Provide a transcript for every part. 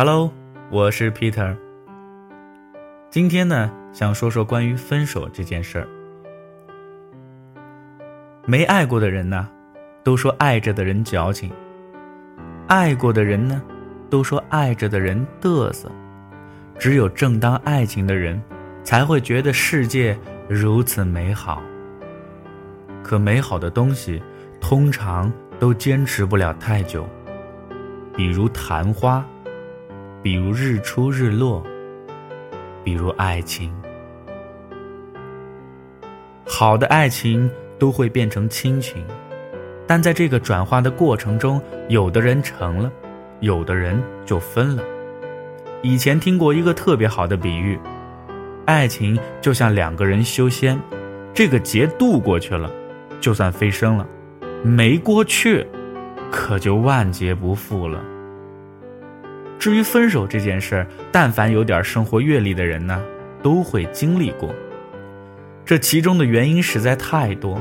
Hello，我是 Peter。今天呢，想说说关于分手这件事儿。没爱过的人呢，都说爱着的人矫情；爱过的人呢，都说爱着的人嘚瑟。只有正当爱情的人，才会觉得世界如此美好。可美好的东西，通常都坚持不了太久，比如昙花。比如日出日落，比如爱情。好的爱情都会变成亲情，但在这个转化的过程中，有的人成了，有的人就分了。以前听过一个特别好的比喻，爱情就像两个人修仙，这个劫渡过去了，就算飞升了；没过去，可就万劫不复了。至于分手这件事儿，但凡有点生活阅历的人呢，都会经历过。这其中的原因实在太多，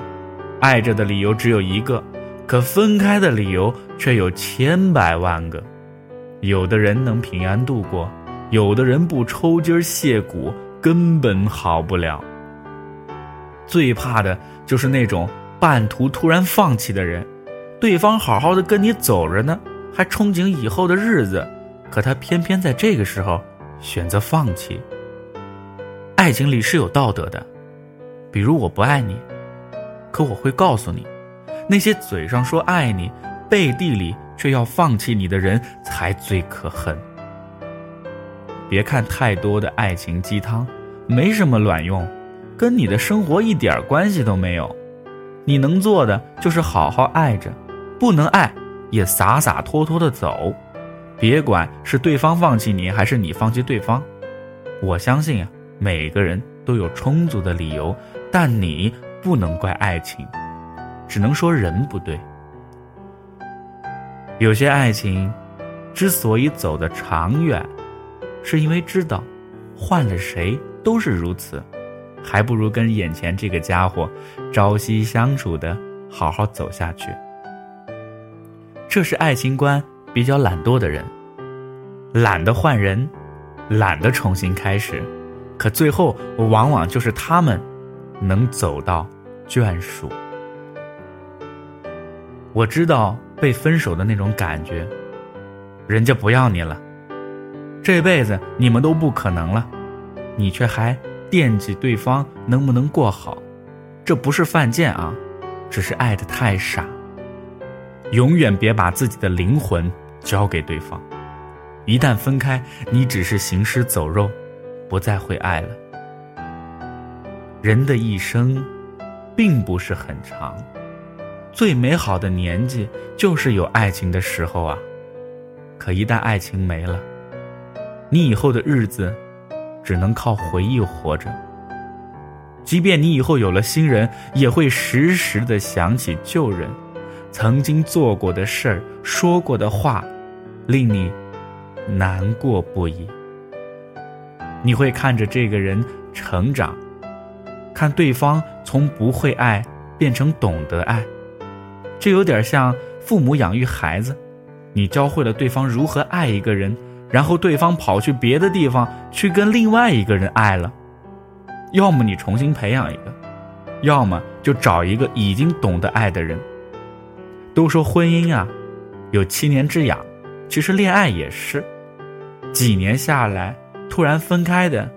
爱着的理由只有一个，可分开的理由却有千百万个。有的人能平安度过，有的人不抽筋儿卸骨根本好不了。最怕的就是那种半途突然放弃的人，对方好好的跟你走着呢，还憧憬以后的日子。可他偏偏在这个时候选择放弃。爱情里是有道德的，比如我不爱你，可我会告诉你，那些嘴上说爱你，背地里却要放弃你的人才最可恨。别看太多的爱情鸡汤，没什么卵用，跟你的生活一点关系都没有。你能做的就是好好爱着，不能爱也洒洒脱脱的走。别管是对方放弃你，还是你放弃对方，我相信啊，每个人都有充足的理由，但你不能怪爱情，只能说人不对。有些爱情之所以走得长远，是因为知道换了谁都是如此，还不如跟眼前这个家伙朝夕相处的好好走下去。这是爱情观。比较懒惰的人，懒得换人，懒得重新开始，可最后往往就是他们能走到眷属。我知道被分手的那种感觉，人家不要你了，这辈子你们都不可能了，你却还惦记对方能不能过好，这不是犯贱啊，只是爱的太傻。永远别把自己的灵魂。交给对方，一旦分开，你只是行尸走肉，不再会爱了。人的一生，并不是很长，最美好的年纪就是有爱情的时候啊。可一旦爱情没了，你以后的日子，只能靠回忆活着。即便你以后有了新人，也会时时的想起旧人，曾经做过的事儿，说过的话。令你难过不已。你会看着这个人成长，看对方从不会爱变成懂得爱，这有点像父母养育孩子，你教会了对方如何爱一个人，然后对方跑去别的地方去跟另外一个人爱了，要么你重新培养一个，要么就找一个已经懂得爱的人。都说婚姻啊，有七年之痒。其实恋爱也是，几年下来突然分开的，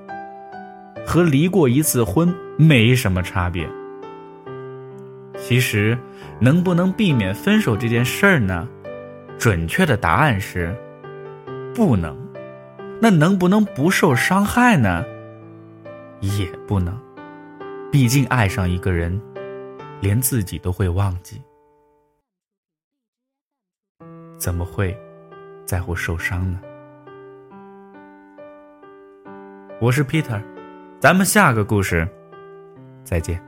和离过一次婚没什么差别。其实，能不能避免分手这件事儿呢？准确的答案是，不能。那能不能不受伤害呢？也不能。毕竟爱上一个人，连自己都会忘记，怎么会？在乎受伤呢？我是 Peter，咱们下个故事再见。